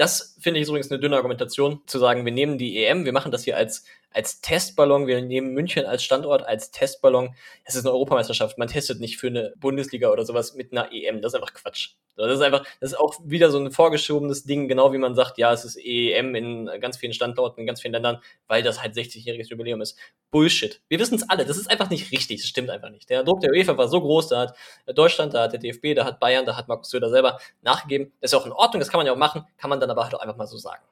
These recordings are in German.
Das finde ich übrigens eine dünne Argumentation, zu sagen, wir nehmen die EM, wir machen das hier als, als Testballon, wir nehmen München als Standort, als Testballon. Es ist eine Europameisterschaft, man testet nicht für eine Bundesliga oder sowas mit einer EM. Das ist einfach Quatsch. Das ist einfach, das ist auch wieder so ein vorgeschobenes Ding, genau wie man sagt, ja, es ist EM in ganz vielen Standorten, in ganz vielen Ländern, weil das halt 60-jähriges Jubiläum ist. Bullshit. Wir wissen es alle, das ist einfach nicht richtig, das stimmt einfach nicht. Der Druck der UEFA war so groß, da hat Deutschland, da hat der DFB, da hat Bayern, da hat Markus Söder selber nachgegeben. Das ist auch in Ordnung, das kann man ja auch machen, kann man dann aber halt auch einfach mal so sagen.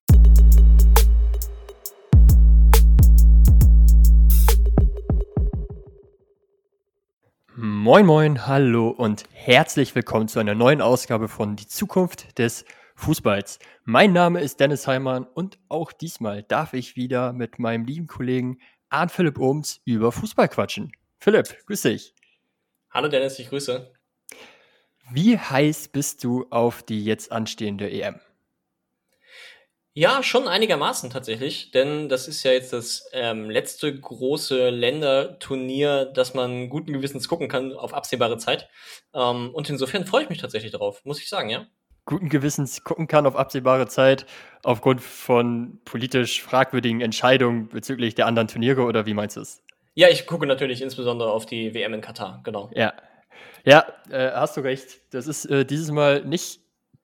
Moin, moin, hallo und herzlich willkommen zu einer neuen Ausgabe von Die Zukunft des Fußballs. Mein Name ist Dennis Heimann und auch diesmal darf ich wieder mit meinem lieben Kollegen Arndt Philipp Ohms über Fußball quatschen. Philipp, grüß dich. Hallo Dennis, ich grüße. Wie heiß bist du auf die jetzt anstehende EM? Ja, schon einigermaßen tatsächlich, denn das ist ja jetzt das ähm, letzte große Länderturnier, das man guten Gewissens gucken kann auf absehbare Zeit. Ähm, und insofern freue ich mich tatsächlich darauf, muss ich sagen, ja. Guten Gewissens gucken kann auf absehbare Zeit aufgrund von politisch fragwürdigen Entscheidungen bezüglich der anderen Turniere oder wie meinst du es? Ja, ich gucke natürlich insbesondere auf die WM in Katar, genau. Ja, ja, äh, hast du recht. Das ist äh, dieses Mal nicht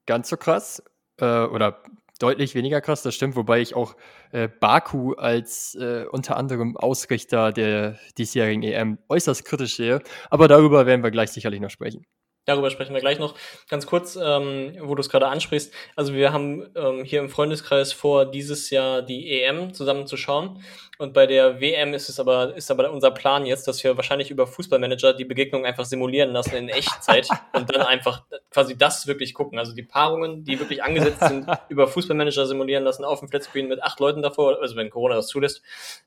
ganz so krass äh, oder deutlich weniger krass, das stimmt, wobei ich auch äh, Baku als äh, unter anderem Ausrichter der diesjährigen EM äußerst kritisch sehe. Aber darüber werden wir gleich sicherlich noch sprechen. Darüber sprechen wir gleich noch. Ganz kurz, ähm, wo du es gerade ansprichst. Also wir haben ähm, hier im Freundeskreis vor, dieses Jahr die EM zusammen zu schauen. Und bei der WM ist es aber, ist aber unser Plan jetzt, dass wir wahrscheinlich über Fußballmanager die Begegnung einfach simulieren lassen in Echtzeit und dann einfach quasi das wirklich gucken. Also die Paarungen, die wirklich angesetzt sind, über Fußballmanager simulieren lassen auf dem Flatscreen mit acht Leuten davor, also wenn Corona das zulässt.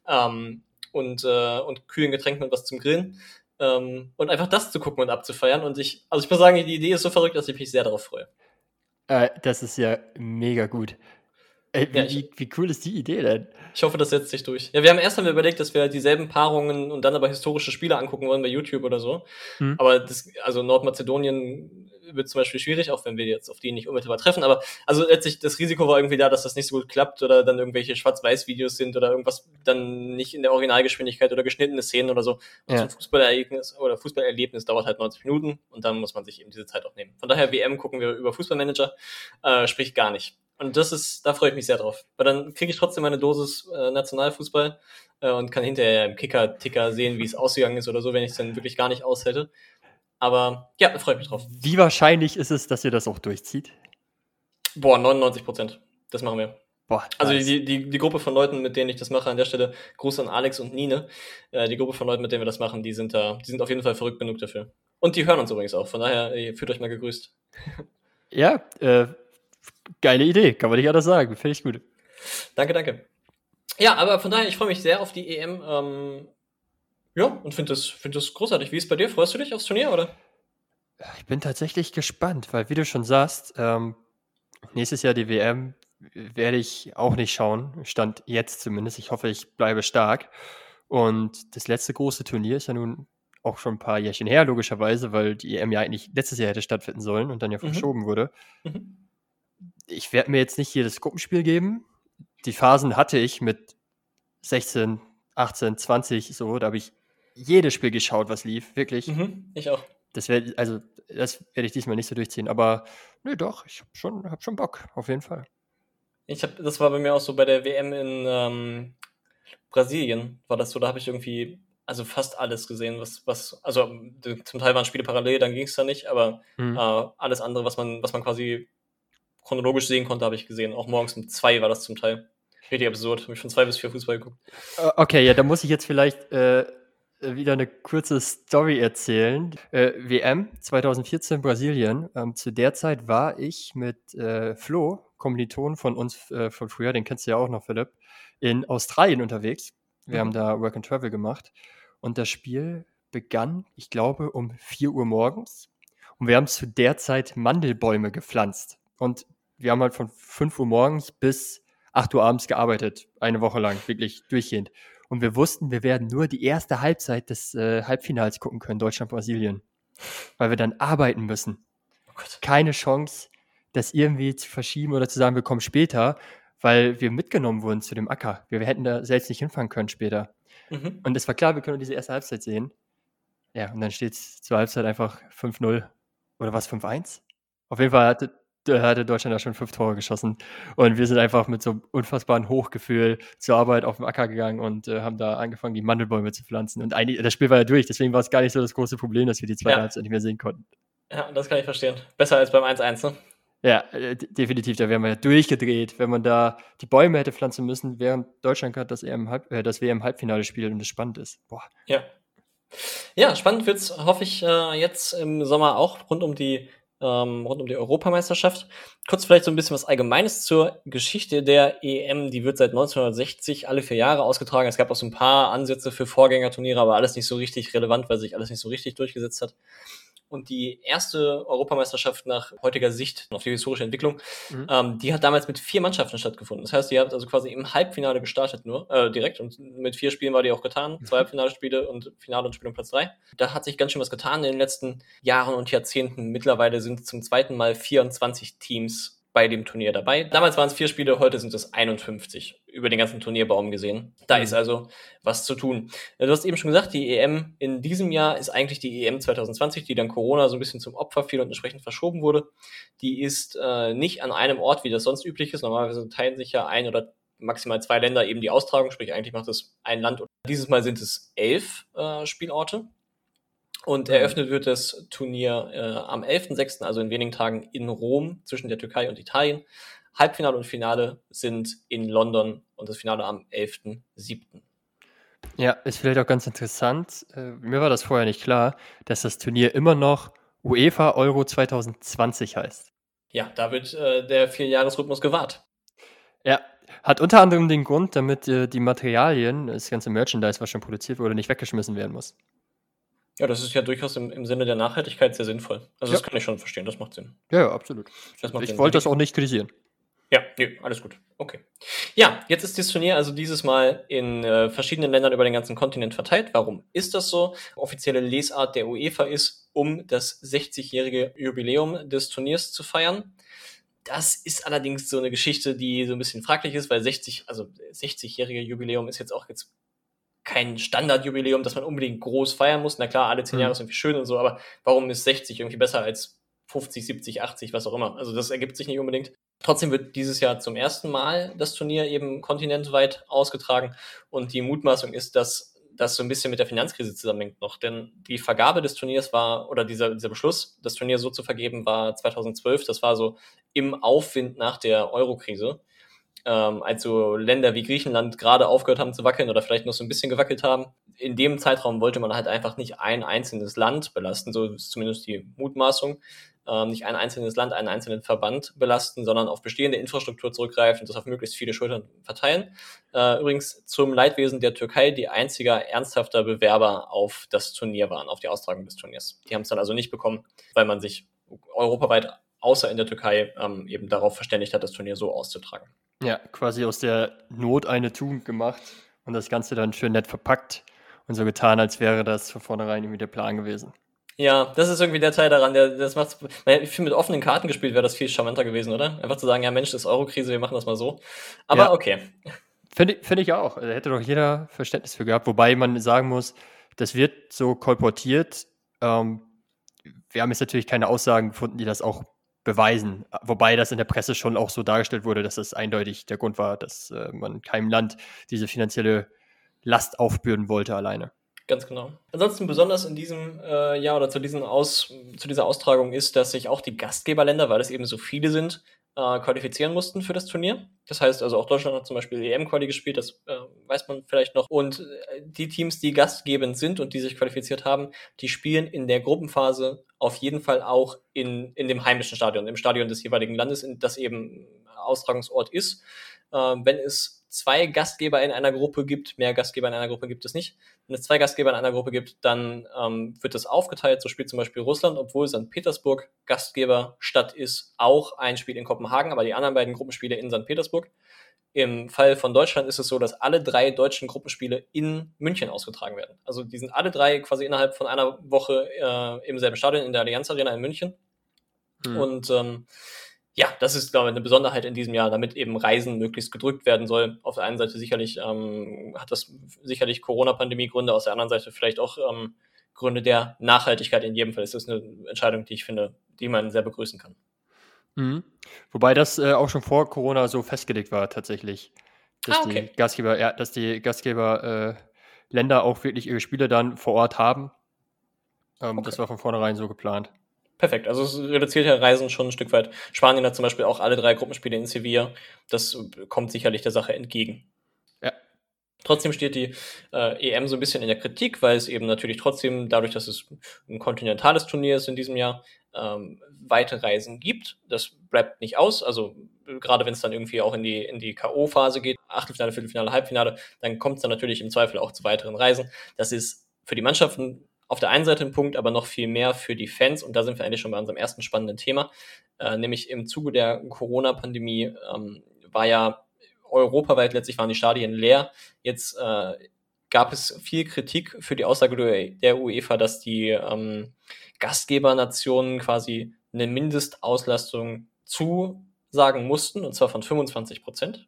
Ähm, und, äh, und kühlen Getränken und was zum Grillen. Ähm, und einfach das zu gucken und abzufeiern. Und ich, also ich muss sagen, die Idee ist so verrückt, dass ich mich sehr darauf freue. Äh, das ist ja mega gut. Ey, wie, ja, ich, wie, cool ist die Idee denn? Ich hoffe, das setzt sich durch. Ja, wir haben erst einmal überlegt, dass wir dieselben Paarungen und dann aber historische Spiele angucken wollen bei YouTube oder so. Hm. Aber das, also Nordmazedonien wird zum Beispiel schwierig, auch wenn wir jetzt auf die nicht unmittelbar treffen. Aber also letztlich das Risiko war irgendwie da, dass das nicht so gut klappt oder dann irgendwelche Schwarz-Weiß-Videos sind oder irgendwas dann nicht in der Originalgeschwindigkeit oder geschnittene Szenen oder so. Und ja. so ein Fußballereignis oder Fußballerlebnis dauert halt 90 Minuten und dann muss man sich eben diese Zeit auch nehmen. Von daher WM gucken wir über Fußballmanager, äh, sprich gar nicht. Und das ist, da freue ich mich sehr drauf. Weil dann kriege ich trotzdem meine Dosis äh, Nationalfußball äh, und kann hinterher im Kicker-Ticker sehen, wie es ausgegangen ist oder so, wenn ich es dann wirklich gar nicht aushätte. Aber ja, da freue ich mich drauf. Wie wahrscheinlich ist es, dass ihr das auch durchzieht? Boah, 99 Prozent. Das machen wir. Boah, also die, die, die Gruppe von Leuten, mit denen ich das mache, an der Stelle Gruß an Alex und Nine. Äh, die Gruppe von Leuten, mit denen wir das machen, die sind da, die sind auf jeden Fall verrückt genug dafür. Und die hören uns übrigens auch. Von daher, ihr fühlt euch mal gegrüßt. Ja, äh, geile Idee, kann man nicht anders sagen. Finde ich gut. Danke, danke. Ja, aber von daher, ich freue mich sehr auf die EM. Ähm, ja, und finde das, find das großartig. Wie ist es bei dir? Freust du dich aufs Turnier, oder? Ich bin tatsächlich gespannt, weil wie du schon sagst, ähm, nächstes Jahr die WM werde ich auch nicht schauen. Stand jetzt zumindest. Ich hoffe, ich bleibe stark. Und das letzte große Turnier ist ja nun auch schon ein paar Jährchen her, logischerweise, weil die EM ja eigentlich letztes Jahr hätte stattfinden sollen und dann ja mhm. verschoben wurde. Mhm. Ich werde mir jetzt nicht jedes Gruppenspiel geben. Die Phasen hatte ich mit 16, 18, 20, so, da habe ich jedes Spiel geschaut, was lief, wirklich. Mhm, ich auch. Das werde also das werde ich diesmal nicht so durchziehen, aber nö, doch, ich habe schon, hab schon Bock, auf jeden Fall. Ich habe, das war bei mir auch so bei der WM in ähm, Brasilien, war das so, da habe ich irgendwie also fast alles gesehen, was, was, also zum Teil waren Spiele parallel, dann ging es da nicht, aber mhm. äh, alles andere, was man, was man quasi chronologisch sehen konnte, habe ich gesehen. Auch morgens um zwei war das zum Teil. Richtig absurd. Habe ich von zwei bis vier Fußball geguckt. Okay, ja, da muss ich jetzt vielleicht äh, äh, wieder eine kurze Story erzählen. Äh, WM 2014 Brasilien. Ähm, zu der Zeit war ich mit äh, Flo, Kommiliton von uns äh, von früher, den kennst du ja auch noch, Philipp, in Australien unterwegs. Wir mhm. haben da Work and Travel gemacht. Und das Spiel begann, ich glaube, um 4 Uhr morgens. Und wir haben zu der Zeit Mandelbäume gepflanzt. Und wir haben halt von 5 Uhr morgens bis 8 Uhr abends gearbeitet. Eine Woche lang, wirklich durchgehend. Und wir wussten, wir werden nur die erste Halbzeit des äh, Halbfinals gucken können, Deutschland-Brasilien. Weil wir dann arbeiten müssen. Oh Keine Chance. das irgendwie zu verschieben oder zu sagen, wir kommen später, weil wir mitgenommen wurden zu dem Acker. Wir, wir hätten da selbst nicht hinfahren können später. Mhm. Und es war klar, wir können diese erste Halbzeit sehen. Ja, und dann steht es zur Halbzeit einfach 5-0 oder was, 5-1? Auf jeden Fall hatte, hatte Deutschland da schon fünf Tore geschossen. Und wir sind einfach mit so einem unfassbaren Hochgefühl zur Arbeit auf dem Acker gegangen und äh, haben da angefangen, die Mandelbäume zu pflanzen. Und eigentlich, das Spiel war ja durch, deswegen war es gar nicht so das große Problem, dass wir die zweite ja. Halbzeit nicht mehr sehen konnten. Ja, das kann ich verstehen. Besser als beim 1-1, ne? Ja, äh, definitiv, da wären wir ja durchgedreht, wenn man da die Bäume hätte pflanzen müssen, während Deutschland gerade das, -Halb äh, das WM-Halbfinale spielt und es spannend ist. Boah. Ja. Ja, spannend wird es, hoffe ich, äh, jetzt im Sommer auch rund um die ähm, rund um die Europameisterschaft. Kurz vielleicht so ein bisschen was Allgemeines zur Geschichte der EM. Die wird seit 1960 alle vier Jahre ausgetragen. Es gab auch so ein paar Ansätze für Vorgängerturniere, aber alles nicht so richtig relevant, weil sich alles nicht so richtig durchgesetzt hat. Und die erste Europameisterschaft nach heutiger Sicht auf die historische Entwicklung, mhm. ähm, die hat damals mit vier Mannschaften stattgefunden. Das heißt, die hat also quasi im Halbfinale gestartet nur, äh, direkt. Und mit vier Spielen war die auch getan. Mhm. Zwei Halbfinalspiele und Finale und Spiel um Platz drei. Da hat sich ganz schön was getan in den letzten Jahren und Jahrzehnten. Mittlerweile sind zum zweiten Mal 24 Teams bei dem Turnier dabei. Damals waren es vier Spiele, heute sind es 51 über den ganzen Turnierbaum gesehen. Da mhm. ist also was zu tun. Du hast eben schon gesagt, die EM in diesem Jahr ist eigentlich die EM 2020, die dann Corona so ein bisschen zum Opfer fiel und entsprechend verschoben wurde. Die ist äh, nicht an einem Ort, wie das sonst üblich ist. Normalerweise teilen sich ja ein oder maximal zwei Länder eben die Austragung, sprich eigentlich macht es ein Land. Dieses Mal sind es elf äh, Spielorte. Und eröffnet wird das Turnier äh, am 11.06., also in wenigen Tagen in Rom zwischen der Türkei und Italien. Halbfinale und Finale sind in London und das Finale am 11.07. Ja, ist vielleicht auch ganz interessant. Äh, mir war das vorher nicht klar, dass das Turnier immer noch UEFA Euro 2020 heißt. Ja, da wird äh, der Vierjahresrhythmus gewahrt. Ja, hat unter anderem den Grund, damit äh, die Materialien, das ganze Merchandise, was schon produziert wurde, nicht weggeschmissen werden muss. Ja, das ist ja durchaus im, im Sinne der Nachhaltigkeit sehr sinnvoll. Also ja. das kann ich schon verstehen, das macht Sinn. Ja, ja absolut. ich Sinn. wollte das auch nicht kritisieren. Ja, nee, alles gut. Okay. Ja, jetzt ist das Turnier also dieses Mal in äh, verschiedenen Ländern über den ganzen Kontinent verteilt. Warum ist das so? Offizielle Lesart der UEFA ist, um das 60-jährige Jubiläum des Turniers zu feiern. Das ist allerdings so eine Geschichte, die so ein bisschen fraglich ist, weil 60, also 60-jährige Jubiläum ist jetzt auch jetzt kein Standardjubiläum, das man unbedingt groß feiern muss. Na klar, alle zehn mhm. Jahre ist irgendwie schön und so, aber warum ist 60 irgendwie besser als 50, 70, 80, was auch immer? Also das ergibt sich nicht unbedingt. Trotzdem wird dieses Jahr zum ersten Mal das Turnier eben kontinentweit ausgetragen und die Mutmaßung ist, dass das so ein bisschen mit der Finanzkrise zusammenhängt noch, denn die Vergabe des Turniers war, oder dieser, dieser Beschluss, das Turnier so zu vergeben, war 2012. Das war so im Aufwind nach der Euro-Krise ähm, als so Länder wie Griechenland gerade aufgehört haben zu wackeln oder vielleicht noch so ein bisschen gewackelt haben. In dem Zeitraum wollte man halt einfach nicht ein einzelnes Land belasten, so ist zumindest die Mutmaßung, ähm, nicht ein einzelnes Land, einen einzelnen Verband belasten, sondern auf bestehende Infrastruktur zurückgreifen und das auf möglichst viele Schultern verteilen. Äh, übrigens zum Leidwesen der Türkei, die einziger ernsthafter Bewerber auf das Turnier waren, auf die Austragung des Turniers. Die haben es dann also nicht bekommen, weil man sich europaweit außer in der Türkei ähm, eben darauf verständigt hat, das Turnier so auszutragen. Ja, quasi aus der Not eine Tugend gemacht und das Ganze dann schön nett verpackt und so getan, als wäre das von vornherein irgendwie der Plan gewesen. Ja, das ist irgendwie der Teil daran, der das macht. Ich finde, mit offenen Karten gespielt wäre das viel charmanter gewesen, oder? Einfach zu sagen, ja Mensch, das ist Euro-Krise, wir machen das mal so. Aber ja. okay. Finde find ich auch. Da hätte doch jeder Verständnis für gehabt, wobei man sagen muss, das wird so kolportiert. Ähm, wir haben jetzt natürlich keine Aussagen gefunden, die das auch beweisen. Wobei das in der Presse schon auch so dargestellt wurde, dass das eindeutig der Grund war, dass äh, man keinem Land diese finanzielle Last aufbürden wollte alleine. Ganz genau. Ansonsten besonders in diesem äh, Jahr oder zu, diesen Aus, zu dieser Austragung ist, dass sich auch die Gastgeberländer, weil es eben so viele sind, äh, qualifizieren mussten für das Turnier. Das heißt also auch Deutschland hat zum Beispiel EM-Quali gespielt, das äh, weiß man vielleicht noch. Und äh, die Teams, die gastgebend sind und die sich qualifiziert haben, die spielen in der Gruppenphase auf jeden Fall auch in, in dem heimischen Stadion, im Stadion des jeweiligen Landes, in, das eben Austragungsort ist. Äh, wenn es zwei Gastgeber in einer Gruppe gibt, mehr Gastgeber in einer Gruppe gibt es nicht. Wenn es zwei Gastgeber in einer Gruppe gibt, dann ähm, wird das aufgeteilt. So spielt zum Beispiel Russland, obwohl St. Petersburg Gastgeberstadt ist, auch ein Spiel in Kopenhagen, aber die anderen beiden Gruppenspiele in St. Petersburg. Im Fall von Deutschland ist es so, dass alle drei deutschen Gruppenspiele in München ausgetragen werden. Also die sind alle drei quasi innerhalb von einer Woche äh, im selben Stadion in der Allianz Arena in München. Hm. Und ähm, ja, das ist, glaube ich, eine Besonderheit in diesem Jahr, damit eben Reisen möglichst gedrückt werden soll. Auf der einen Seite sicherlich ähm, hat das sicherlich Corona-Pandemie Gründe, aus der anderen Seite vielleicht auch ähm, Gründe der Nachhaltigkeit in jedem Fall. Ist eine Entscheidung, die ich finde, die man sehr begrüßen kann. Mhm. Wobei das äh, auch schon vor Corona so festgelegt war, tatsächlich. Dass ah, okay. die Gastgeber, ja, dass die Gastgeber äh, Länder auch wirklich ihre Spiele dann vor Ort haben. Ähm, okay. Das war von vornherein so geplant. Perfekt. Also es reduziert ja Reisen schon ein Stück weit. Spanien hat zum Beispiel auch alle drei Gruppenspiele in Sevilla. Das kommt sicherlich der Sache entgegen. Ja. Trotzdem steht die äh, EM so ein bisschen in der Kritik, weil es eben natürlich trotzdem, dadurch, dass es ein kontinentales Turnier ist in diesem Jahr, ähm, weite Reisen gibt. Das bleibt nicht aus. Also gerade wenn es dann irgendwie auch in die, in die K.O.-Phase geht, Achtelfinale, Viertelfinale, Halbfinale, dann kommt es dann natürlich im Zweifel auch zu weiteren Reisen. Das ist für die Mannschaften auf der einen Seite ein Punkt, aber noch viel mehr für die Fans. Und da sind wir eigentlich schon bei unserem ersten spannenden Thema. Äh, nämlich im Zuge der Corona-Pandemie ähm, war ja europaweit letztlich waren die Stadien leer. Jetzt äh, gab es viel Kritik für die Aussage der UEFA, dass die ähm, Gastgebernationen quasi eine Mindestauslastung zusagen mussten, und zwar von 25 Prozent.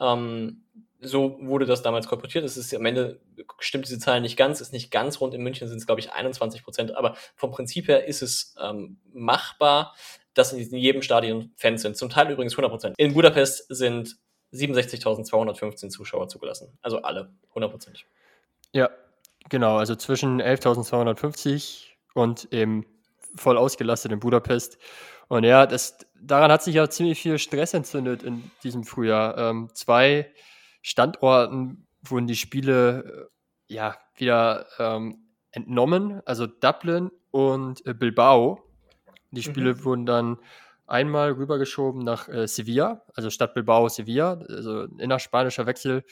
Ähm, so wurde das damals kolportiert. Es ist am Ende stimmt diese Zahl nicht ganz, ist nicht ganz rund. In München sind es, glaube ich, 21 Prozent. Aber vom Prinzip her ist es ähm, machbar, dass in jedem Stadion Fans sind. Zum Teil übrigens 100 Prozent. In Budapest sind 67.215 Zuschauer zugelassen. Also alle, 100 Prozent. Ja, genau. Also zwischen 11.250 und eben voll ausgelastet in Budapest. Und ja, das, daran hat sich ja ziemlich viel Stress entzündet in diesem Frühjahr. Ähm, zwei Standorten wurden die Spiele äh, ja wieder ähm, entnommen, also Dublin und äh, Bilbao. Die Spiele mhm. wurden dann einmal rübergeschoben nach äh, Sevilla, also Stadt Bilbao, Sevilla, also innerspanischer Wechsel.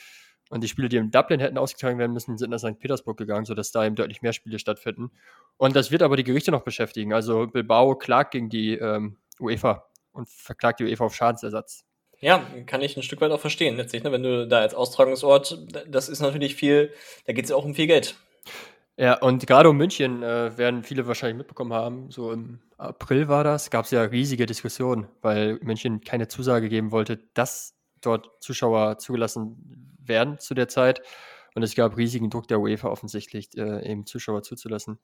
Und die Spiele, die in Dublin hätten ausgetragen werden müssen, sind nach St. Petersburg gegangen, sodass da eben deutlich mehr Spiele stattfinden. Und das wird aber die Gerichte noch beschäftigen. Also Bilbao klagt gegen die ähm, UEFA und verklagt die UEFA auf Schadensersatz. Ja, kann ich ein Stück weit auch verstehen, letztlich. Ne? Wenn du da als Austragungsort, das ist natürlich viel, da geht es ja auch um viel Geld. Ja, und gerade um München äh, werden viele wahrscheinlich mitbekommen haben, so im April war das, gab es ja riesige Diskussionen, weil München keine Zusage geben wollte, dass dort Zuschauer zugelassen werden zu der Zeit. Und es gab riesigen Druck der UEFA offensichtlich, äh, eben Zuschauer zuzulassen.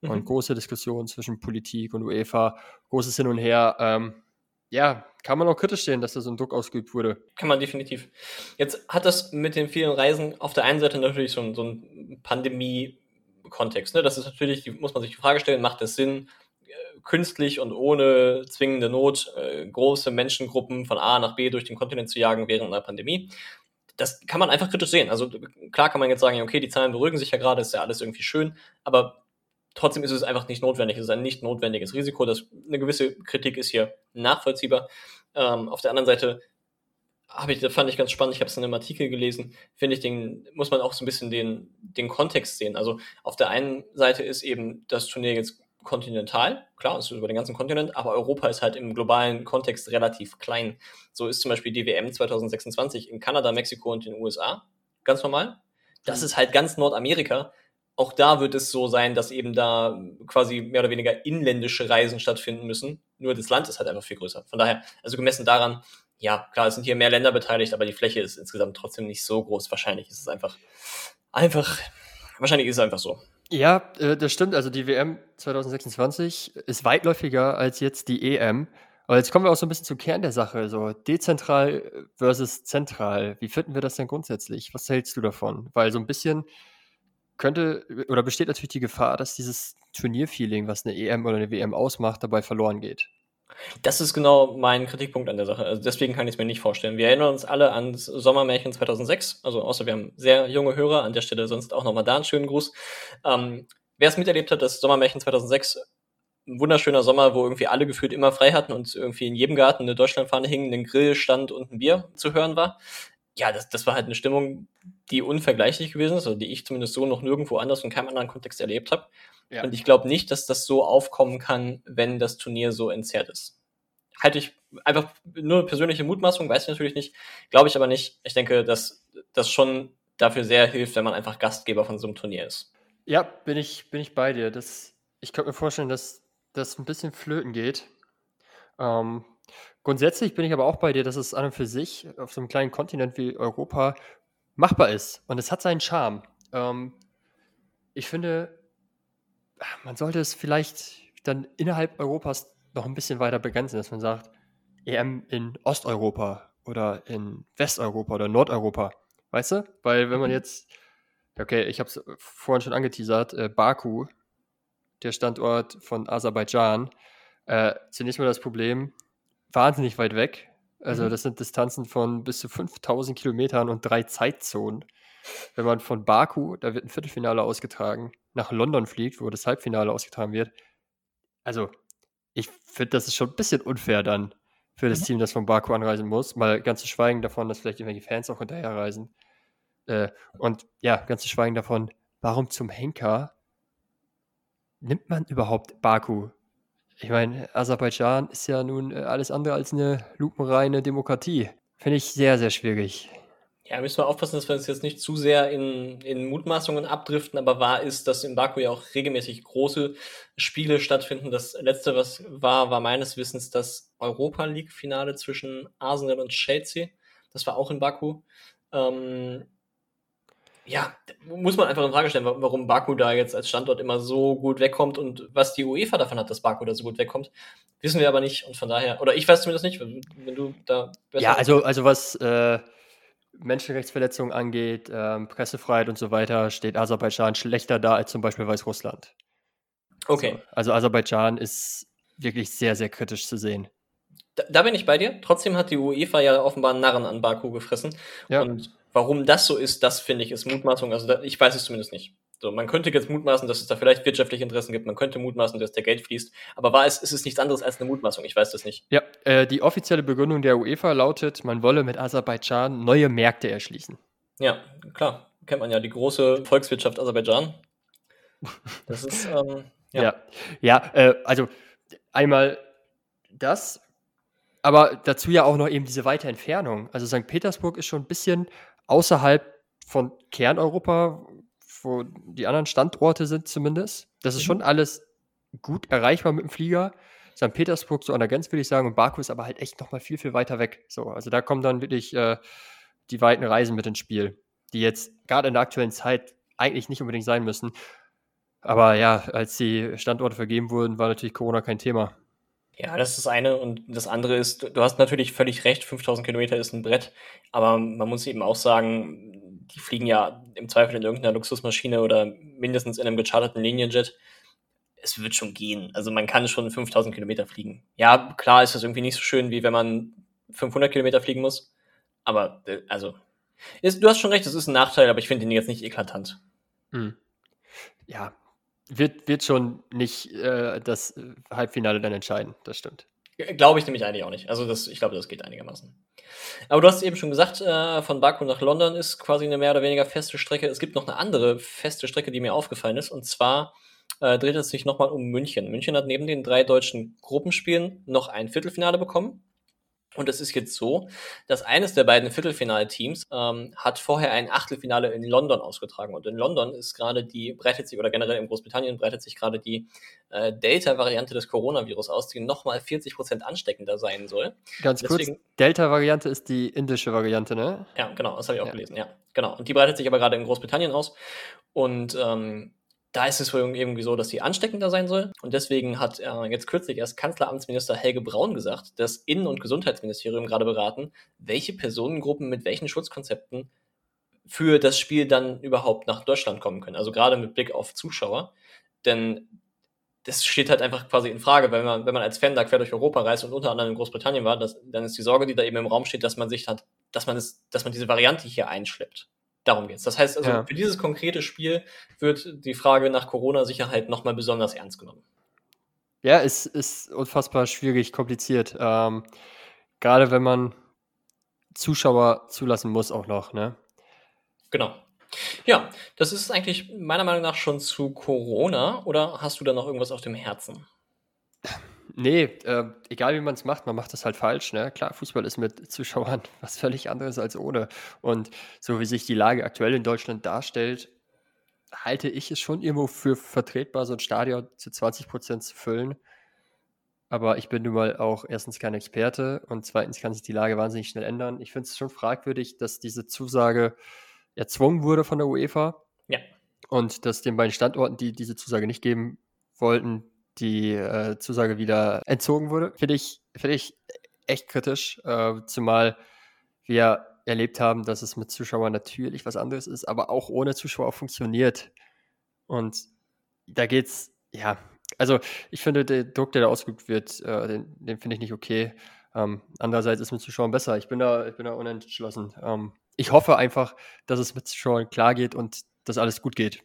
Mhm. Und große Diskussionen zwischen Politik und UEFA, großes Hin und Her. Ähm, ja, kann man auch kritisch sehen, dass da so ein Druck ausgeübt wurde. Kann man definitiv. Jetzt hat das mit den vielen Reisen auf der einen Seite natürlich so, ein, so einen Pandemie-Kontext. Ne? Das ist natürlich, muss man sich die Frage stellen, macht es Sinn, äh, künstlich und ohne zwingende Not äh, große Menschengruppen von A nach B durch den Kontinent zu jagen während einer Pandemie? Das kann man einfach kritisch sehen. Also klar kann man jetzt sagen, okay, die Zahlen beruhigen sich ja gerade, ist ja alles irgendwie schön, aber Trotzdem ist es einfach nicht notwendig. Es ist ein nicht notwendiges Risiko. Das, eine gewisse Kritik ist hier nachvollziehbar. Ähm, auf der anderen Seite habe ich, das fand ich ganz spannend. Ich habe es in einem Artikel gelesen. Finde ich, den muss man auch so ein bisschen den, den Kontext sehen. Also auf der einen Seite ist eben das Turnier jetzt kontinental, klar, es ist über den ganzen Kontinent, aber Europa ist halt im globalen Kontext relativ klein. So ist zum Beispiel die WM 2026 in Kanada, Mexiko und den USA ganz normal. Das mhm. ist halt ganz Nordamerika auch da wird es so sein, dass eben da quasi mehr oder weniger inländische Reisen stattfinden müssen. Nur das Land ist halt einfach viel größer. Von daher, also gemessen daran, ja, klar, es sind hier mehr Länder beteiligt, aber die Fläche ist insgesamt trotzdem nicht so groß. Wahrscheinlich ist es einfach, einfach, wahrscheinlich ist es einfach so. Ja, äh, das stimmt. Also die WM 2026 ist weitläufiger als jetzt die EM. Aber jetzt kommen wir auch so ein bisschen zum Kern der Sache. So dezentral versus zentral. Wie finden wir das denn grundsätzlich? Was hältst du davon? Weil so ein bisschen könnte oder besteht natürlich die Gefahr, dass dieses Turnierfeeling, was eine EM oder eine WM ausmacht, dabei verloren geht. Das ist genau mein Kritikpunkt an der Sache. Also deswegen kann ich es mir nicht vorstellen. Wir erinnern uns alle an das Sommermärchen 2006. Also außer wir haben sehr junge Hörer. An der Stelle sonst auch nochmal da einen schönen Gruß. Ähm, Wer es miterlebt hat, das Sommermärchen 2006, ein wunderschöner Sommer, wo irgendwie alle gefühlt immer frei hatten und irgendwie in jedem Garten eine Deutschlandfahne hing, ein Grill stand und ein Bier zu hören war ja, das, das war halt eine Stimmung, die unvergleichlich gewesen ist, oder die ich zumindest so noch nirgendwo anders in keinem anderen Kontext erlebt habe. Ja. Und ich glaube nicht, dass das so aufkommen kann, wenn das Turnier so entzerrt ist. Halte ich einfach nur persönliche Mutmaßung, weiß ich natürlich nicht, glaube ich aber nicht. Ich denke, dass das schon dafür sehr hilft, wenn man einfach Gastgeber von so einem Turnier ist. Ja, bin ich, bin ich bei dir. Das, ich könnte mir vorstellen, dass das ein bisschen flöten geht. Ähm, grundsätzlich bin ich aber auch bei dir, dass es an und für sich auf so einem kleinen Kontinent wie Europa machbar ist. Und es hat seinen Charme. Ähm, ich finde, man sollte es vielleicht dann innerhalb Europas noch ein bisschen weiter begrenzen, dass man sagt, EM in Osteuropa oder in Westeuropa oder Nordeuropa. Weißt du? Weil wenn man mhm. jetzt, okay, ich habe es vorhin schon angeteasert, äh, Baku, der Standort von Aserbaidschan, äh, zunächst mal das Problem, wahnsinnig weit weg. Also mhm. das sind Distanzen von bis zu 5000 Kilometern und drei Zeitzonen. Wenn man von Baku, da wird ein Viertelfinale ausgetragen, nach London fliegt, wo das Halbfinale ausgetragen wird. Also, ich finde, das ist schon ein bisschen unfair dann für das mhm. Team, das von Baku anreisen muss. Mal ganz zu schweigen davon, dass vielleicht irgendwelche Fans auch hinterherreisen. Äh, und ja, ganz zu schweigen davon, warum zum Henker nimmt man überhaupt Baku? Ich meine, Aserbaidschan ist ja nun äh, alles andere als eine lupenreine Demokratie. Finde ich sehr, sehr schwierig. Ja, müssen wir aufpassen, dass wir uns jetzt nicht zu sehr in, in Mutmaßungen abdriften, aber wahr ist, dass in Baku ja auch regelmäßig große Spiele stattfinden. Das letzte, was war, war meines Wissens das Europa League-Finale zwischen Arsenal und Chelsea. Das war auch in Baku. Ähm, ja, muss man einfach in Frage stellen, warum Baku da jetzt als Standort immer so gut wegkommt und was die UEFA davon hat, dass Baku da so gut wegkommt, wissen wir aber nicht und von daher, oder ich weiß zumindest nicht, wenn du da Ja, also, also was äh, Menschenrechtsverletzungen angeht, ähm, Pressefreiheit und so weiter, steht Aserbaidschan schlechter da als zum Beispiel Weißrussland. Okay. Also, also Aserbaidschan ist wirklich sehr, sehr kritisch zu sehen. Da, da, bin ich bei dir. Trotzdem hat die UEFA ja offenbar einen Narren an Baku gefressen. Ja. Und warum das so ist, das finde ich ist Mutmaßung. Also da, ich weiß es zumindest nicht. So, man könnte jetzt mutmaßen, dass es da vielleicht wirtschaftliche Interessen gibt, man könnte mutmaßen, dass der Geld fließt, aber war es, ist es nichts anderes als eine Mutmaßung, ich weiß das nicht. Ja, äh, die offizielle Begründung der UEFA lautet, man wolle mit Aserbaidschan neue Märkte erschließen. Ja, klar, kennt man ja, die große Volkswirtschaft Aserbaidschan. Das ist, ähm, ja. Ja, ja äh, also einmal das, aber dazu ja auch noch eben diese weite Entfernung. Also St. Petersburg ist schon ein bisschen außerhalb von Kerneuropa, wo die anderen Standorte sind zumindest. Das ist mhm. schon alles gut erreichbar mit dem Flieger. St. Petersburg so an der Grenze, würde ich sagen, und Baku ist aber halt echt nochmal viel, viel weiter weg. So, also da kommen dann wirklich äh, die weiten Reisen mit ins Spiel, die jetzt gerade in der aktuellen Zeit eigentlich nicht unbedingt sein müssen. Aber ja, als die Standorte vergeben wurden, war natürlich Corona kein Thema. Ja, das ist das eine. Und das andere ist, du hast natürlich völlig recht, 5000 Kilometer ist ein Brett. Aber man muss eben auch sagen, die fliegen ja im Zweifel in irgendeiner Luxusmaschine oder mindestens in einem gecharterten Linienjet. Es wird schon gehen. Also man kann schon 5000 Kilometer fliegen. Ja, klar ist das irgendwie nicht so schön, wie wenn man 500 Kilometer fliegen muss. Aber, äh, also, ist, du hast schon recht, das ist ein Nachteil, aber ich finde ihn jetzt nicht eklatant. Hm. Ja, wird, wird schon nicht äh, das Halbfinale dann entscheiden, das stimmt. Glaube ich nämlich eigentlich auch nicht. Also das, ich glaube, das geht einigermaßen. Aber du hast eben schon gesagt, äh, von Baku nach London ist quasi eine mehr oder weniger feste Strecke. Es gibt noch eine andere feste Strecke, die mir aufgefallen ist. Und zwar äh, dreht es sich nochmal um München. München hat neben den drei deutschen Gruppenspielen noch ein Viertelfinale bekommen. Und es ist jetzt so, dass eines der beiden Viertelfinalteams ähm, hat vorher ein Achtelfinale in London ausgetragen. Und in London ist gerade die, breitet sich, oder generell in Großbritannien breitet sich gerade die äh, Delta-Variante des Coronavirus aus, die nochmal 40 Prozent ansteckender sein soll. Ganz Deswegen, kurz, Delta-Variante ist die indische Variante, ne? Ja, genau, das habe ich auch ja. gelesen, ja. Genau. Und die breitet sich aber gerade in Großbritannien aus. Und ähm, da ist es wohl irgendwie so, dass sie ansteckender sein soll. Und deswegen hat äh, jetzt kürzlich erst Kanzleramtsminister Helge Braun gesagt, das Innen- und Gesundheitsministerium gerade beraten, welche Personengruppen mit welchen Schutzkonzepten für das Spiel dann überhaupt nach Deutschland kommen können. Also gerade mit Blick auf Zuschauer. Denn das steht halt einfach quasi in Frage, wenn man, wenn man als Fan da quer durch Europa reist und unter anderem in Großbritannien war, das, dann ist die Sorge, die da eben im Raum steht, dass man sich hat, dass man es, dass man diese Variante hier einschleppt. Darum geht's. Das heißt also, ja. für dieses konkrete Spiel wird die Frage nach Corona-Sicherheit nochmal besonders ernst genommen. Ja, es ist unfassbar schwierig, kompliziert. Ähm, gerade wenn man Zuschauer zulassen muss auch noch, ne? Genau. Ja, das ist eigentlich meiner Meinung nach schon zu Corona oder hast du da noch irgendwas auf dem Herzen? Nee, äh, egal wie man es macht, man macht das halt falsch. Ne? Klar, Fußball ist mit Zuschauern was völlig anderes als ohne. Und so wie sich die Lage aktuell in Deutschland darstellt, halte ich es schon irgendwo für vertretbar, so ein Stadion zu 20 Prozent zu füllen. aber ich bin nun mal auch erstens kein Experte und zweitens kann sich die Lage wahnsinnig schnell ändern. Ich finde es schon fragwürdig, dass diese Zusage erzwungen wurde von der UEFA. Ja. Und dass den beiden Standorten, die diese Zusage nicht geben wollten, die äh, Zusage wieder entzogen wurde. Finde ich, find ich echt kritisch, äh, zumal wir erlebt haben, dass es mit Zuschauern natürlich was anderes ist, aber auch ohne Zuschauer funktioniert. Und da geht's, ja, also ich finde, der Druck, der da ausgeübt wird, äh, den, den finde ich nicht okay. Ähm, andererseits ist mit Zuschauern besser. Ich bin da, ich bin da unentschlossen. Ähm, ich hoffe einfach, dass es mit Zuschauern klar geht und dass alles gut geht.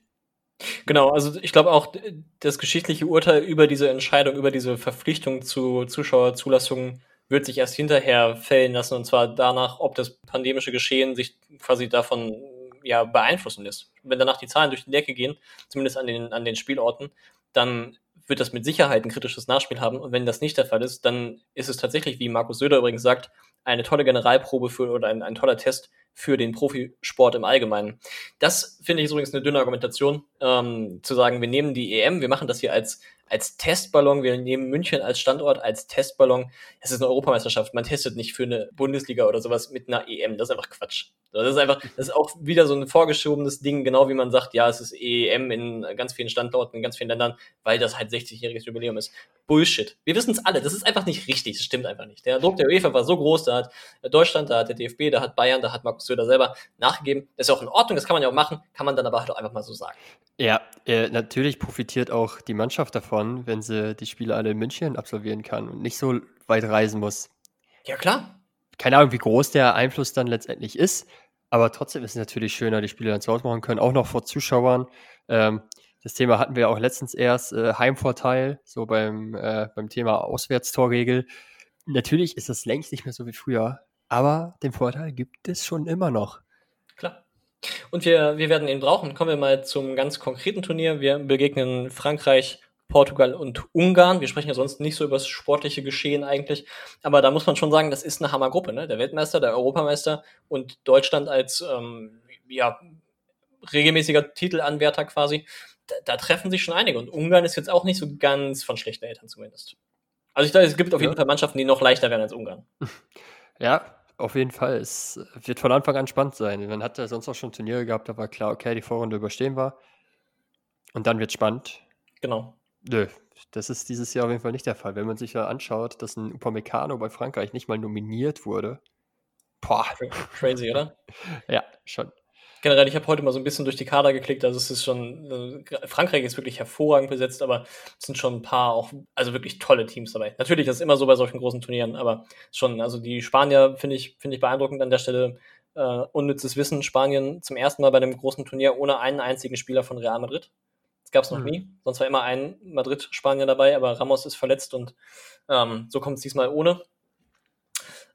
Genau, also ich glaube auch, das geschichtliche Urteil über diese Entscheidung, über diese Verpflichtung zu Zuschauerzulassungen wird sich erst hinterher fällen lassen und zwar danach, ob das pandemische Geschehen sich quasi davon ja beeinflussen lässt. Wenn danach die Zahlen durch die Decke gehen, zumindest an den, an den Spielorten, dann wird das mit Sicherheit ein kritisches Nachspiel haben. Und wenn das nicht der Fall ist, dann ist es tatsächlich, wie Markus Söder übrigens sagt, eine tolle Generalprobe für oder ein, ein toller Test für den Profisport im Allgemeinen. Das finde ich übrigens eine dünne Argumentation, ähm, zu sagen, wir nehmen die EM, wir machen das hier als als Testballon. Wir nehmen München als Standort als Testballon. Es ist eine Europameisterschaft. Man testet nicht für eine Bundesliga oder sowas mit einer EM. Das ist einfach Quatsch. Das ist einfach, das ist auch wieder so ein vorgeschobenes Ding, genau wie man sagt, ja, es ist EM in ganz vielen Standorten, in ganz vielen Ländern, weil das halt 60-jähriges Jubiläum ist. Bullshit. Wir wissen es alle. Das ist einfach nicht richtig. Das stimmt einfach nicht. Der Druck der UEFA war so groß, da hat Deutschland, da hat der DFB, da hat Bayern, da hat Markus Söder selber nachgegeben. Das ist auch in Ordnung, das kann man ja auch machen, kann man dann aber halt auch einfach mal so sagen. Ja, äh, natürlich profitiert auch die Mannschaft davon, wenn sie die Spiele alle in München absolvieren kann und nicht so weit reisen muss. Ja, klar. Keine Ahnung, wie groß der Einfluss dann letztendlich ist, aber trotzdem ist es natürlich schöner, die Spiele dann zu Hause machen können, auch noch vor Zuschauern. Ähm, das Thema hatten wir auch letztens erst, äh, Heimvorteil, so beim, äh, beim Thema Auswärtstorregel. Natürlich ist das längst nicht mehr so wie früher, aber den Vorteil gibt es schon immer noch. Klar. Und wir, wir werden ihn brauchen. Kommen wir mal zum ganz konkreten Turnier. Wir begegnen Frankreich, Portugal und Ungarn. Wir sprechen ja sonst nicht so über das sportliche Geschehen eigentlich. Aber da muss man schon sagen, das ist eine Hammergruppe. Ne? Der Weltmeister, der Europameister und Deutschland als ähm, ja, regelmäßiger Titelanwärter quasi. Da, da, treffen sich schon einige. Und Ungarn ist jetzt auch nicht so ganz von schlechten Eltern zumindest. Also ich glaube, es gibt auf jeden ja. Fall Mannschaften, die noch leichter werden als Ungarn. Ja, auf jeden Fall. Es wird von Anfang an spannend sein. Man hat ja sonst auch schon Turniere gehabt, da war klar, okay, die Vorrunde überstehen war. Und dann wird spannend. Genau. Nö, das ist dieses Jahr auf jeden Fall nicht der Fall. Wenn man sich ja anschaut, dass ein Upamecano bei Frankreich nicht mal nominiert wurde. Boah. Crazy, oder? ja, schon generell, ich habe heute mal so ein bisschen durch die Kader geklickt, also es ist schon, äh, Frankreich ist wirklich hervorragend besetzt, aber es sind schon ein paar auch, also wirklich tolle Teams dabei. Natürlich ist es immer so bei solchen großen Turnieren, aber schon, also die Spanier finde ich, finde ich beeindruckend an der Stelle. Äh, unnützes Wissen, Spanien zum ersten Mal bei einem großen Turnier ohne einen einzigen Spieler von Real Madrid. Das gab es noch mhm. nie. Sonst war immer ein Madrid-Spanier dabei, aber Ramos ist verletzt und ähm, so kommt es diesmal ohne.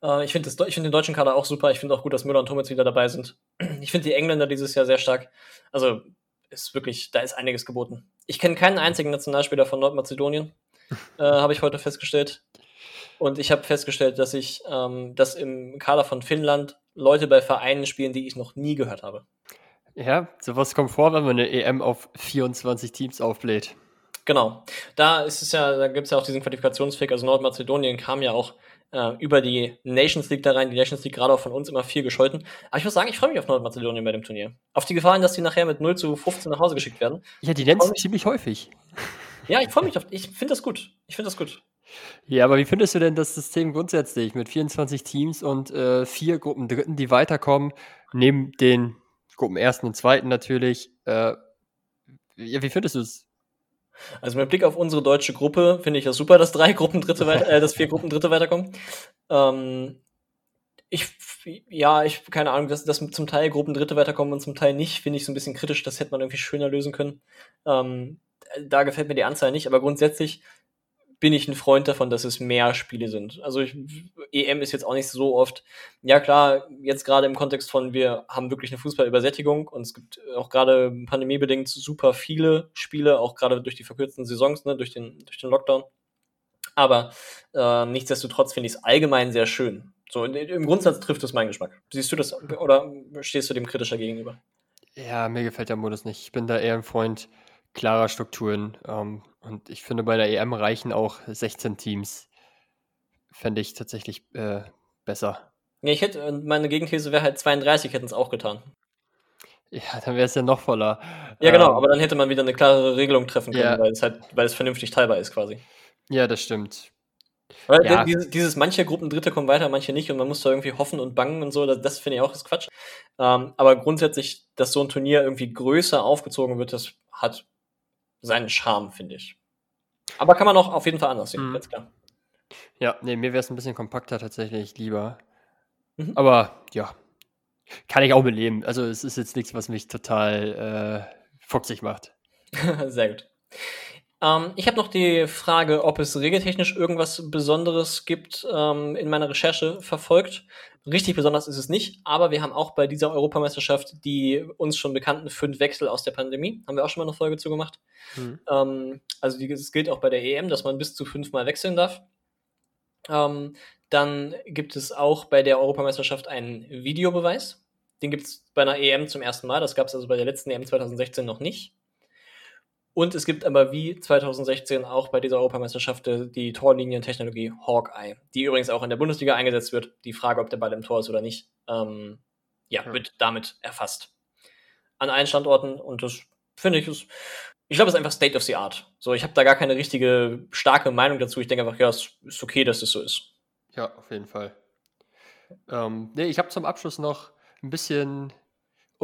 Äh, ich finde find den deutschen Kader auch super. Ich finde auch gut, dass Müller und Thomas wieder dabei sind. Ich finde die Engländer dieses Jahr sehr stark. Also ist wirklich, da ist einiges geboten. Ich kenne keinen einzigen Nationalspieler von Nordmazedonien, äh, habe ich heute festgestellt. Und ich habe festgestellt, dass ich, ähm, dass im Kader von Finnland Leute bei Vereinen spielen, die ich noch nie gehört habe. Ja, sowas kommt vor, wenn man eine EM auf 24 Teams aufbläht. Genau. Da ist es ja, da gibt es ja auch diesen Qualifikationsweg. Also Nordmazedonien kam ja auch äh, über die Nations League da rein. Die Nations League gerade auch von uns immer viel gescholten. Aber ich muss sagen, ich freue mich auf Nordmazedonien bei dem Turnier. Auf die Gefahren, dass die nachher mit 0 zu 15 nach Hause geschickt werden. Ja, die nennen es ziemlich häufig. Ja, ich freue mich auf. Ich finde das gut. Ich finde das gut. Ja, aber wie findest du denn das System grundsätzlich mit 24 Teams und äh, vier Gruppen Dritten, die weiterkommen, neben den Gruppen Ersten und Zweiten natürlich? Äh, wie findest du es? Also mit Blick auf unsere deutsche Gruppe finde ich das super, dass drei Gruppen Dritte weiter, äh, dass vier Gruppen Dritte weiterkommen. Ähm, ich, ja, ich, keine Ahnung, dass, dass zum Teil Gruppen Dritte weiterkommen und zum Teil nicht, finde ich so ein bisschen kritisch. Das hätte man irgendwie schöner lösen können. Ähm, da gefällt mir die Anzahl nicht, aber grundsätzlich bin ich ein Freund davon, dass es mehr Spiele sind. Also ich, EM ist jetzt auch nicht so oft. Ja klar, jetzt gerade im Kontext von wir haben wirklich eine Fußballübersättigung und es gibt auch gerade pandemiebedingt super viele Spiele, auch gerade durch die verkürzten Saisons, ne, durch den durch den Lockdown. Aber äh, nichtsdestotrotz finde ich es allgemein sehr schön. So im Grundsatz trifft es meinen Geschmack. Siehst du das oder stehst du dem kritischer gegenüber? Ja, mir gefällt der Modus nicht. Ich bin da eher ein Freund klarer Strukturen. Ähm, und ich finde, bei der EM reichen auch 16 Teams. Fände ich tatsächlich äh, besser. Ja, ich hätte, meine Gegenthese wäre halt 32 hätten es auch getan. Ja, dann wäre es ja noch voller. Ja, genau, ähm, aber dann hätte man wieder eine klare Regelung treffen können, ja. weil es halt, weil es vernünftig teilbar ist quasi. Ja, das stimmt. Weil ja. dieses, dieses, manche Gruppen Dritte kommen weiter, manche nicht und man muss da irgendwie hoffen und bangen und so, das, das finde ich auch ist Quatsch. Ähm, aber grundsätzlich, dass so ein Turnier irgendwie größer aufgezogen wird, das hat seinen Charme, finde ich. Aber kann man auch auf jeden Fall anders sehen, mhm. ganz klar. Ja, nee, mir wäre es ein bisschen kompakter tatsächlich lieber. Mhm. Aber ja, kann ich auch beleben. Also es ist jetzt nichts, was mich total äh, fuchsig macht. Sehr gut. Ähm, ich habe noch die Frage, ob es regeltechnisch irgendwas Besonderes gibt, ähm, in meiner Recherche verfolgt. Richtig besonders ist es nicht, aber wir haben auch bei dieser Europameisterschaft die uns schon bekannten fünf Wechsel aus der Pandemie. Haben wir auch schon mal eine Folge zu gemacht. Mhm. Ähm, also es gilt auch bei der EM, dass man bis zu fünfmal wechseln darf. Ähm, dann gibt es auch bei der Europameisterschaft einen Videobeweis. Den gibt es bei einer EM zum ersten Mal. Das gab es also bei der letzten EM 2016 noch nicht. Und es gibt aber wie 2016 auch bei dieser Europameisterschaft die Torlinientechnologie Hawkeye, die übrigens auch in der Bundesliga eingesetzt wird. Die Frage, ob der Ball im Tor ist oder nicht, ähm, ja, ja, wird damit erfasst. An allen Standorten und das finde ich, ist, ich glaube, es ist einfach State of the Art. So, ich habe da gar keine richtige starke Meinung dazu. Ich denke einfach, ja, es ist okay, dass es so ist. Ja, auf jeden Fall. Ähm, nee, ich habe zum Abschluss noch ein bisschen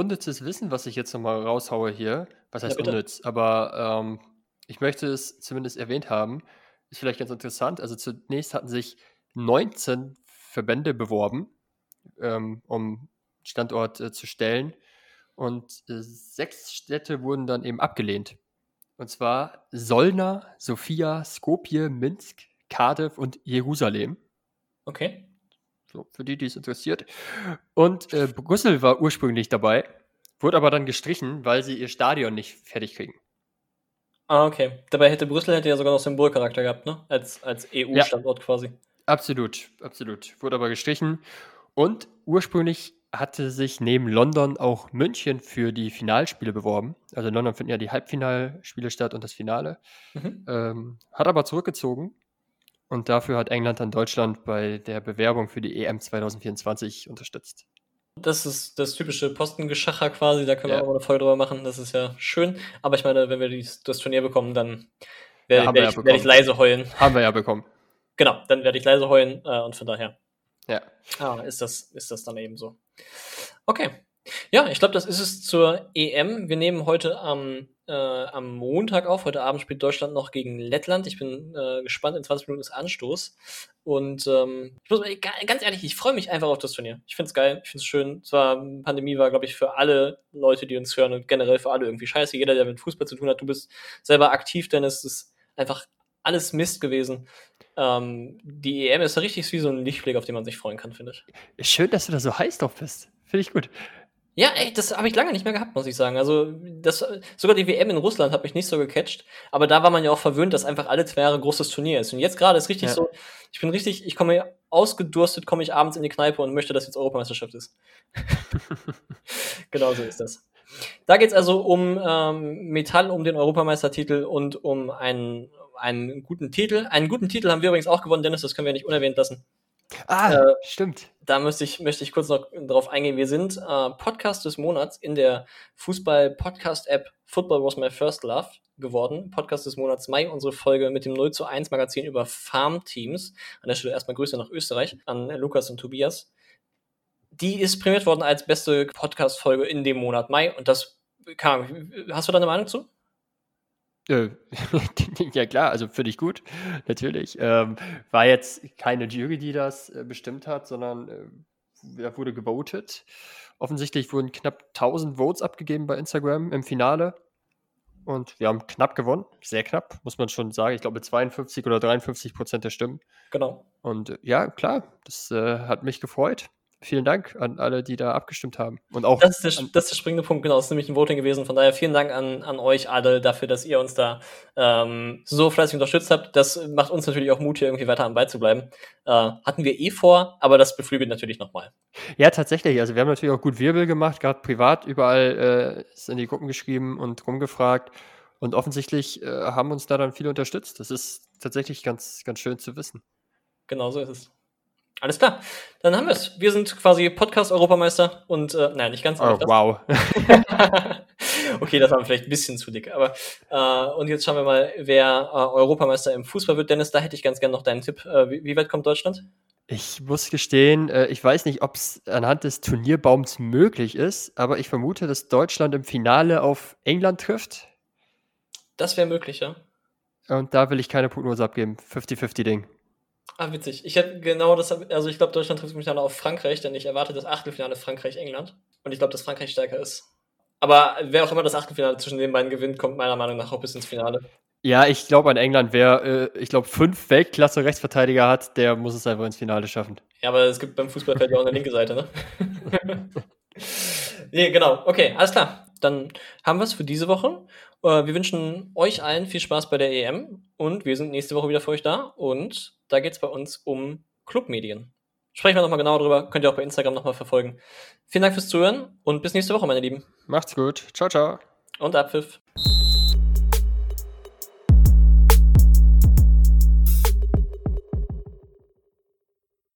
unnützes Wissen, was ich jetzt nochmal raushaue hier. Was heißt ja, unnütz? Aber ähm, ich möchte es zumindest erwähnt haben. Ist vielleicht ganz interessant. Also zunächst hatten sich 19 Verbände beworben, ähm, um Standort äh, zu stellen. Und äh, sechs Städte wurden dann eben abgelehnt. Und zwar Solna, Sofia, Skopje, Minsk, Cardiff und Jerusalem. Okay. So, für die, die es interessiert. Und äh, Brüssel war ursprünglich dabei, wurde aber dann gestrichen, weil sie ihr Stadion nicht fertig kriegen. Ah, okay. Dabei hätte Brüssel hätte ja sogar noch Symbolcharakter gehabt, ne? Als, als EU-Standort ja. quasi. Absolut, absolut. Wurde aber gestrichen. Und ursprünglich hatte sich neben London auch München für die Finalspiele beworben. Also in London finden ja die Halbfinalspiele statt und das Finale. Mhm. Ähm, hat aber zurückgezogen, und dafür hat England dann Deutschland bei der Bewerbung für die EM 2024 unterstützt. Das ist das typische Postengeschacher quasi, da können ja. wir auch mal eine Folge drüber machen, das ist ja schön. Aber ich meine, wenn wir dies, das Turnier bekommen, dann werde, ja, werde, ich, ja werde ich, leise heulen. Haben wir ja bekommen. Genau, dann werde ich leise heulen äh, und von daher ja. Ah, ist, das, ist das dann eben so. Okay. Ja, ich glaube, das ist es zur EM. Wir nehmen heute am äh, am Montag auf. Heute Abend spielt Deutschland noch gegen Lettland. Ich bin äh, gespannt. In 20 Minuten ist Anstoß. Und ähm, ich muss ganz ehrlich, ich freue mich einfach auf das Turnier. Ich finde es geil. Ich finde es schön. Zwar, Pandemie war, glaube ich, für alle Leute, die uns hören und generell für alle irgendwie scheiße. Jeder, der mit Fußball zu tun hat, du bist selber aktiv, denn es ist einfach alles Mist gewesen. Ähm, die EM ist richtig wie so ein Lichtblick, auf den man sich freuen kann, finde ich. Schön, dass du da so heiß drauf bist. Finde ich gut. Ja, ey, das habe ich lange nicht mehr gehabt, muss ich sagen. Also, das, sogar die WM in Russland hat mich nicht so gecatcht. Aber da war man ja auch verwöhnt, dass einfach alle zwei Jahre großes Turnier ist. Und jetzt gerade ist richtig ja. so, ich bin richtig, ich komme ausgedurstet, komme ich abends in die Kneipe und möchte, dass jetzt Europameisterschaft ist. genau so ist das. Da geht's also um ähm, Metall, um den Europameistertitel und um einen, einen guten Titel. Einen guten Titel haben wir übrigens auch gewonnen, Dennis, das können wir nicht unerwähnt lassen. Ah, äh, stimmt. Da möchte ich, möchte ich kurz noch darauf eingehen. Wir sind äh, Podcast des Monats in der Fußball-Podcast-App Football Was My First Love geworden. Podcast des Monats Mai, unsere Folge mit dem 0 zu 1 Magazin über Farmteams. An der Stelle erstmal Grüße nach Österreich an Lukas und Tobias. Die ist prämiert worden als beste Podcast-Folge in dem Monat Mai und das kam. Hast du da eine Meinung zu? Äh, ja klar, also finde ich gut, natürlich. Ähm, war jetzt keine Jury, die das äh, bestimmt hat, sondern äh, wurde gewotet. Offensichtlich wurden knapp 1000 Votes abgegeben bei Instagram im Finale. Und wir haben knapp gewonnen, sehr knapp, muss man schon sagen. Ich glaube 52 oder 53 Prozent der Stimmen. Genau. Und äh, ja, klar, das äh, hat mich gefreut vielen Dank an alle, die da abgestimmt haben. Und auch das ist der, das ist der springende Punkt, genau. Das ist nämlich ein Voting gewesen. Von daher vielen Dank an, an euch alle dafür, dass ihr uns da ähm, so fleißig unterstützt habt. Das macht uns natürlich auch Mut, hier irgendwie weiter am Ball zu bleiben. Äh, hatten wir eh vor, aber das beflügelt natürlich nochmal. Ja, tatsächlich. Also wir haben natürlich auch gut Wirbel gemacht, gerade privat überall äh, ist in die Gruppen geschrieben und rumgefragt. Und offensichtlich äh, haben uns da dann viele unterstützt. Das ist tatsächlich ganz, ganz schön zu wissen. Genau so ist es. Alles klar, dann haben wir es. Wir sind quasi Podcast-Europameister und, äh, nein, nicht ganz. Oh, wow. okay, das war vielleicht ein bisschen zu dick. Aber äh, und jetzt schauen wir mal, wer äh, Europameister im Fußball wird. Dennis, da hätte ich ganz gerne noch deinen Tipp. Äh, wie, wie, weit kommt Deutschland? Ich muss gestehen, äh, ich weiß nicht, ob es anhand des Turnierbaums möglich ist, aber ich vermute, dass Deutschland im Finale auf England trifft. Das wäre möglich, ja. Und da will ich keine Prognose abgeben. 50-50-Ding. Ah, witzig. Ich hätte genau das, also ich glaube, Deutschland trifft mich dann auf Frankreich, denn ich erwarte das Achtelfinale Frankreich-England. Und ich glaube, dass Frankreich stärker ist. Aber wer auch immer das Achtelfinale zwischen den beiden gewinnt, kommt meiner Meinung nach auch bis ins Finale. Ja, ich glaube an England, wer, äh, ich glaube, fünf Weltklasse-Rechtsverteidiger hat, der muss es einfach ins Finale schaffen. Ja, aber es gibt beim Fußballfeld ja auch eine linke Seite, ne? nee, genau. Okay, alles klar. Dann haben wir es für diese Woche. Äh, wir wünschen euch allen viel Spaß bei der EM und wir sind nächste Woche wieder für euch da. Und da geht es bei uns um Clubmedien. Sprechen wir nochmal genau drüber. Könnt ihr auch bei Instagram nochmal verfolgen. Vielen Dank fürs Zuhören und bis nächste Woche, meine Lieben. Macht's gut. Ciao, ciao. Und Abpfiff.